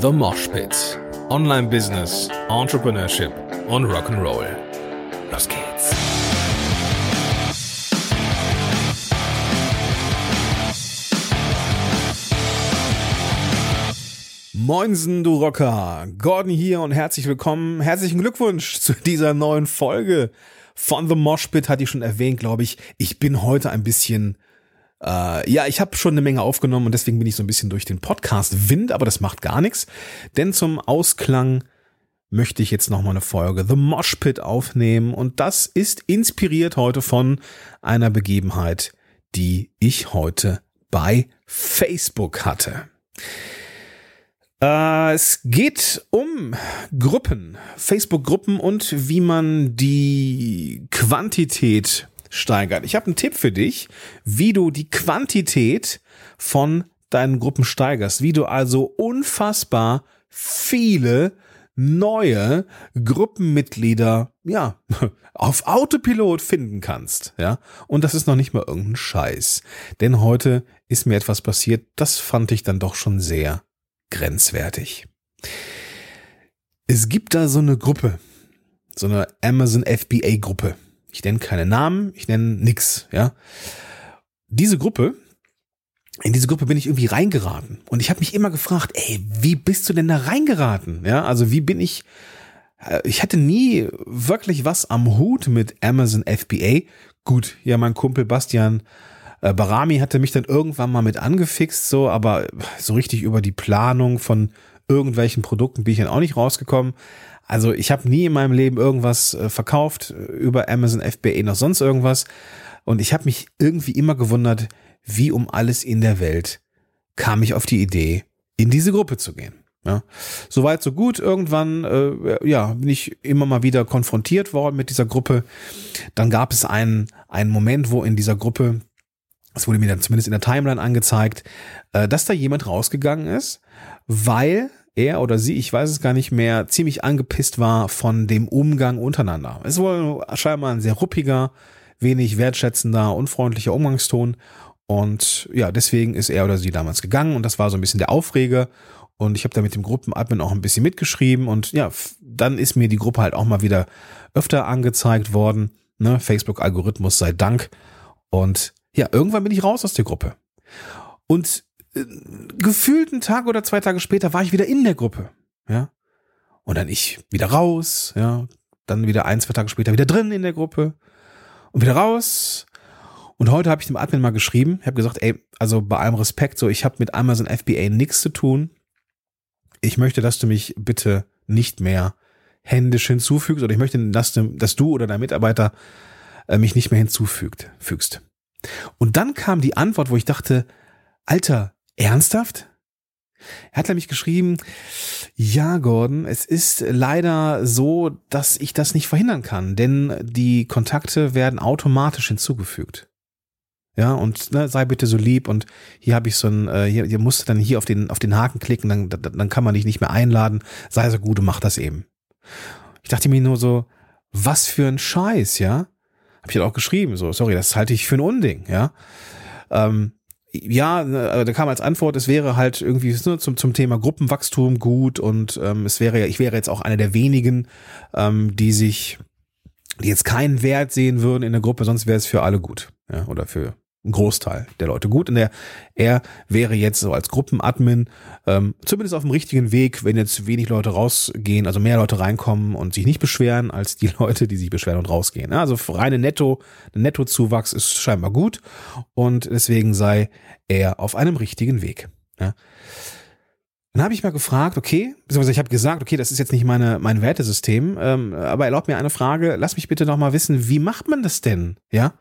The Mosh Pit. Online Business, Entrepreneurship und Rock'n'Roll. Los geht's. Moinsen, du Rocker. Gordon hier und herzlich willkommen. Herzlichen Glückwunsch zu dieser neuen Folge von The Mosh Pit. Hatte ich schon erwähnt, glaube ich. Ich bin heute ein bisschen äh, ja, ich habe schon eine Menge aufgenommen und deswegen bin ich so ein bisschen durch den Podcast Wind, aber das macht gar nichts. Denn zum Ausklang möchte ich jetzt nochmal eine Folge The Mosh Pit aufnehmen und das ist inspiriert heute von einer Begebenheit, die ich heute bei Facebook hatte. Äh, es geht um Gruppen, Facebook-Gruppen und wie man die Quantität steigert. Ich habe einen Tipp für dich, wie du die Quantität von deinen Gruppen steigerst, wie du also unfassbar viele neue Gruppenmitglieder, ja, auf Autopilot finden kannst, ja. Und das ist noch nicht mal irgendein Scheiß. Denn heute ist mir etwas passiert, das fand ich dann doch schon sehr grenzwertig. Es gibt da so eine Gruppe, so eine Amazon FBA Gruppe. Ich nenne keine Namen, ich nenne nix, ja. Diese Gruppe, in diese Gruppe bin ich irgendwie reingeraten. Und ich habe mich immer gefragt, ey, wie bist du denn da reingeraten? Ja, also wie bin ich, äh, ich hatte nie wirklich was am Hut mit Amazon FBA. Gut, ja, mein Kumpel Bastian äh, Barami hatte mich dann irgendwann mal mit angefixt, so, aber so richtig über die Planung von irgendwelchen Produkten bin ich dann auch nicht rausgekommen. Also ich habe nie in meinem Leben irgendwas äh, verkauft äh, über Amazon FBA noch sonst irgendwas. Und ich habe mich irgendwie immer gewundert, wie um alles in der Welt kam ich auf die Idee, in diese Gruppe zu gehen. Ja, soweit so gut. Irgendwann, äh, ja, bin ich immer mal wieder konfrontiert worden mit dieser Gruppe. Dann gab es einen einen Moment, wo in dieser Gruppe, es wurde mir dann zumindest in der Timeline angezeigt, äh, dass da jemand rausgegangen ist, weil er oder sie, ich weiß es gar nicht mehr, ziemlich angepisst war von dem Umgang untereinander. Es war scheinbar ein sehr ruppiger, wenig wertschätzender, unfreundlicher Umgangston. Und ja, deswegen ist er oder sie damals gegangen und das war so ein bisschen der Aufreger. Und ich habe da mit dem Gruppenadmin auch ein bisschen mitgeschrieben und ja, dann ist mir die Gruppe halt auch mal wieder öfter angezeigt worden. Ne? Facebook-Algorithmus sei Dank. Und ja, irgendwann bin ich raus aus der Gruppe. Und gefühlt einen Tag oder zwei Tage später war ich wieder in der Gruppe, ja. Und dann ich wieder raus, ja. Dann wieder ein, zwei Tage später wieder drin in der Gruppe und wieder raus. Und heute habe ich dem Admin mal geschrieben, habe gesagt, ey, also bei allem Respekt, so ich habe mit Amazon FBA nichts zu tun. Ich möchte, dass du mich bitte nicht mehr händisch hinzufügst oder ich möchte, dass du, dass du oder dein Mitarbeiter äh, mich nicht mehr hinzufügt, fügst. Und dann kam die Antwort, wo ich dachte, Alter, Ernsthaft? Er hat nämlich geschrieben, ja, Gordon, es ist leider so, dass ich das nicht verhindern kann, denn die Kontakte werden automatisch hinzugefügt. Ja, und ne, sei bitte so lieb und hier habe ich so ein, äh, hier, hier musst du dann hier auf den, auf den Haken klicken, dann, dann kann man dich nicht mehr einladen. Sei so gut und mach das eben. Ich dachte mir nur so, was für ein Scheiß, ja? Hab ich halt auch geschrieben, so, sorry, das halte ich für ein Unding, ja? Ähm, ja, ne, da kam als Antwort, es wäre halt irgendwie ne, zum, zum Thema Gruppenwachstum gut und ähm, es wäre ja, ich wäre jetzt auch einer der wenigen, ähm, die sich, die jetzt keinen Wert sehen würden in der Gruppe, sonst wäre es für alle gut. Ja, oder für ein Großteil der Leute gut. Und er, er wäre jetzt so als Gruppenadmin ähm, zumindest auf dem richtigen Weg, wenn jetzt wenig Leute rausgehen, also mehr Leute reinkommen und sich nicht beschweren, als die Leute, die sich beschweren und rausgehen. Also reine Netto, Nettozuwachs ist scheinbar gut und deswegen sei er auf einem richtigen Weg. Ja. Dann habe ich mal gefragt, okay, beziehungsweise ich habe gesagt, okay, das ist jetzt nicht meine, mein Wertesystem, ähm, aber erlaubt mir eine Frage, lass mich bitte noch mal wissen, wie macht man das denn? Ja,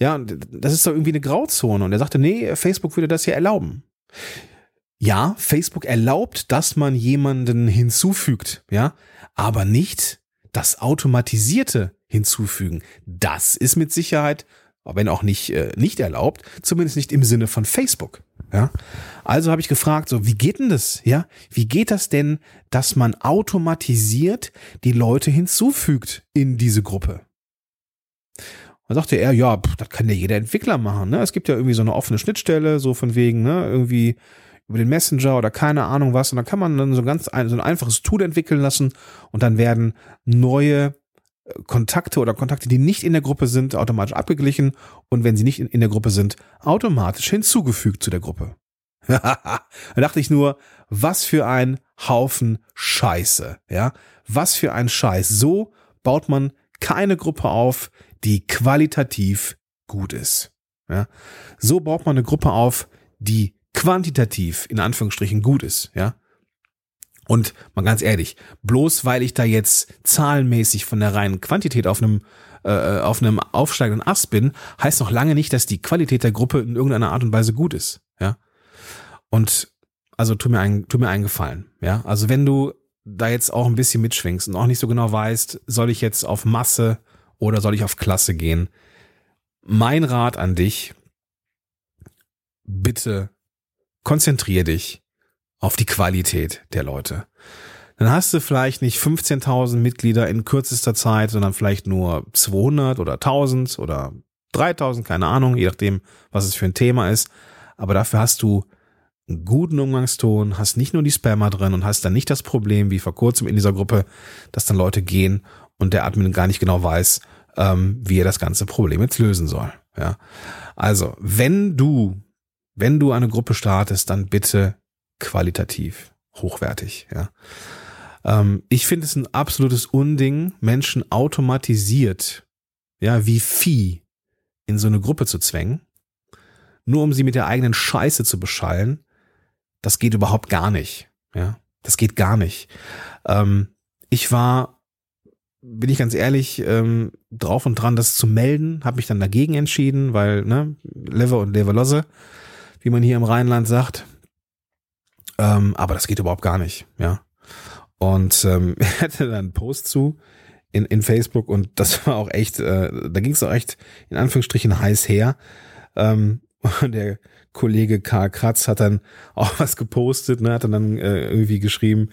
ja, das ist doch irgendwie eine Grauzone. Und er sagte, nee, Facebook würde das ja erlauben. Ja, Facebook erlaubt, dass man jemanden hinzufügt, ja, aber nicht das automatisierte hinzufügen. Das ist mit Sicherheit, wenn auch nicht äh, nicht erlaubt, zumindest nicht im Sinne von Facebook. Ja, also habe ich gefragt, so wie geht denn das? Ja, wie geht das denn, dass man automatisiert die Leute hinzufügt in diese Gruppe? Da sagte er, ja, pff, das kann ja jeder Entwickler machen. Ne? Es gibt ja irgendwie so eine offene Schnittstelle, so von wegen, ne, irgendwie über den Messenger oder keine Ahnung was. Und dann kann man dann so ganz ein, so ein einfaches Tool entwickeln lassen und dann werden neue äh, Kontakte oder Kontakte, die nicht in der Gruppe sind, automatisch abgeglichen und wenn sie nicht in, in der Gruppe sind, automatisch hinzugefügt zu der Gruppe. da dachte ich nur, was für ein Haufen Scheiße, ja? Was für ein Scheiß. So baut man keine Gruppe auf, die qualitativ gut ist. Ja? So baut man eine Gruppe auf, die quantitativ in Anführungsstrichen gut ist, ja. Und mal ganz ehrlich, bloß weil ich da jetzt zahlenmäßig von der reinen Quantität auf einem äh, auf einem aufsteigenden Ast bin, heißt noch lange nicht, dass die Qualität der Gruppe in irgendeiner Art und Weise gut ist, ja. Und also tu mir einen, tu mir einen Gefallen, ja. Also wenn du da jetzt auch ein bisschen mitschwingst und auch nicht so genau weißt, soll ich jetzt auf Masse oder soll ich auf Klasse gehen? Mein Rat an dich, bitte konzentrier dich auf die Qualität der Leute. Dann hast du vielleicht nicht 15.000 Mitglieder in kürzester Zeit, sondern vielleicht nur 200 oder 1000 oder 3000, keine Ahnung, je nachdem, was es für ein Thema ist. Aber dafür hast du einen guten Umgangston, hast nicht nur die Spammer drin und hast dann nicht das Problem, wie vor kurzem in dieser Gruppe, dass dann Leute gehen und der Admin gar nicht genau weiß, ähm, wie er das ganze Problem jetzt lösen soll. Ja. Also, wenn du wenn du eine Gruppe startest, dann bitte qualitativ, hochwertig, ja. Ähm, ich finde es ein absolutes Unding, Menschen automatisiert, ja, wie Vieh in so eine Gruppe zu zwängen, nur um sie mit der eigenen Scheiße zu beschallen. Das geht überhaupt gar nicht, ja. Das geht gar nicht. Ähm, ich war, bin ich ganz ehrlich, ähm, drauf und dran, das zu melden, habe mich dann dagegen entschieden, weil, ne, Lever und Leverlosse wie man hier im Rheinland sagt. Ähm, aber das geht überhaupt gar nicht, ja. Und ähm, er hatte dann einen Post zu in, in Facebook und das war auch echt, äh, da ging es auch echt in Anführungsstrichen heiß her. Ähm, und der Kollege Karl Kratz hat dann auch was gepostet, ne, hat dann äh, irgendwie geschrieben,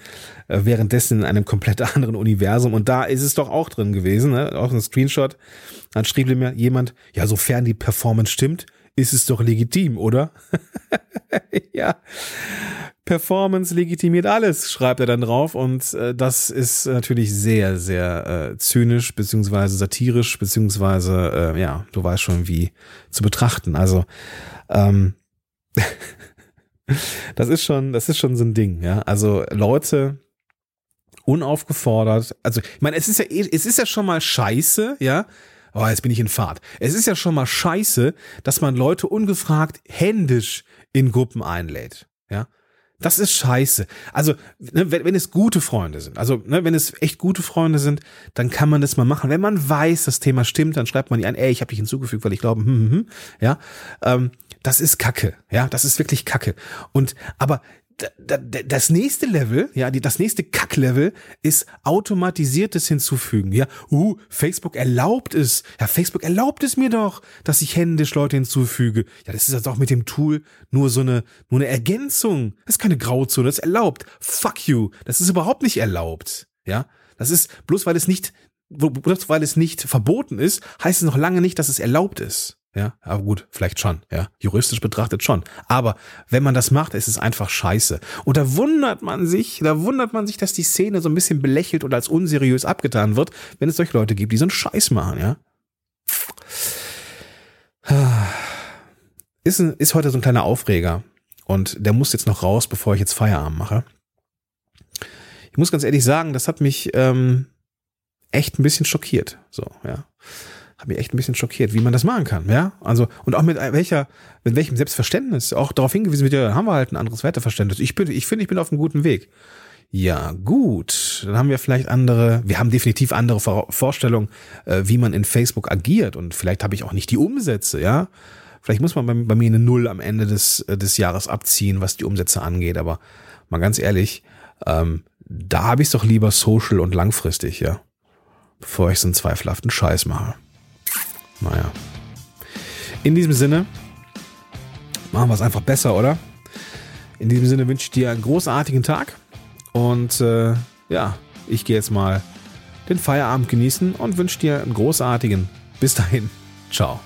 äh, währenddessen in einem komplett anderen Universum. Und da ist es doch auch drin gewesen, ne, auch ein Screenshot. Dann schrieb mir jemand, ja, sofern die Performance stimmt, ist es doch legitim, oder? ja. Performance legitimiert alles, schreibt er dann drauf. Und äh, das ist natürlich sehr, sehr äh, zynisch, beziehungsweise satirisch, beziehungsweise, äh, ja, du weißt schon, wie zu betrachten. Also, ähm, das ist schon, das ist schon so ein Ding, ja. Also Leute unaufgefordert, also ich meine, es ist ja eh, es ist ja schon mal scheiße, ja, oh, jetzt bin ich in Fahrt. Es ist ja schon mal scheiße, dass man Leute ungefragt händisch in Gruppen einlädt. Ja. Das ist scheiße. Also, ne, wenn, wenn es gute Freunde sind, also ne, wenn es echt gute Freunde sind, dann kann man das mal machen. Wenn man weiß, das Thema stimmt, dann schreibt man die an, ey, ich habe dich hinzugefügt, weil ich glaube, hm, hm, hm, ja, ähm, das ist Kacke, ja, das ist wirklich Kacke. Und aber das nächste Level, ja, die, das nächste Kacklevel ist automatisiertes Hinzufügen. Ja, uh, Facebook erlaubt es. Ja, Facebook erlaubt es mir doch, dass ich händisch Leute hinzufüge. Ja, das ist jetzt auch mit dem Tool nur so eine, nur eine Ergänzung. Das ist keine Grauzone, das ist erlaubt. Fuck you. Das ist überhaupt nicht erlaubt. Ja, das ist bloß weil es nicht, bloß weil es nicht verboten ist, heißt es noch lange nicht, dass es erlaubt ist. Ja, aber gut, vielleicht schon, ja. Juristisch betrachtet schon. Aber wenn man das macht, ist es einfach scheiße. Und da wundert man sich, da wundert man sich, dass die Szene so ein bisschen belächelt oder als unseriös abgetan wird, wenn es solche Leute gibt, die so einen Scheiß machen, ja. Ist, ein, ist heute so ein kleiner Aufreger. Und der muss jetzt noch raus, bevor ich jetzt Feierabend mache. Ich muss ganz ehrlich sagen, das hat mich ähm, echt ein bisschen schockiert. So, ja hat mich echt ein bisschen schockiert, wie man das machen kann, ja. Also, und auch mit welcher, mit welchem Selbstverständnis, auch darauf hingewiesen wird, ja, dann haben wir halt ein anderes Werteverständnis. Ich bin, ich finde, ich bin auf einem guten Weg. Ja, gut. Dann haben wir vielleicht andere, wir haben definitiv andere Vorstellungen, äh, wie man in Facebook agiert. Und vielleicht habe ich auch nicht die Umsätze, ja. Vielleicht muss man bei, bei mir eine Null am Ende des, äh, des Jahres abziehen, was die Umsätze angeht. Aber mal ganz ehrlich, ähm, da habe ich es doch lieber social und langfristig, ja. Bevor ich so einen zweifelhaften Scheiß mache. Naja. In diesem Sinne, machen wir es einfach besser, oder? In diesem Sinne wünsche ich dir einen großartigen Tag. Und äh, ja, ich gehe jetzt mal den Feierabend genießen und wünsche dir einen großartigen. Bis dahin. Ciao.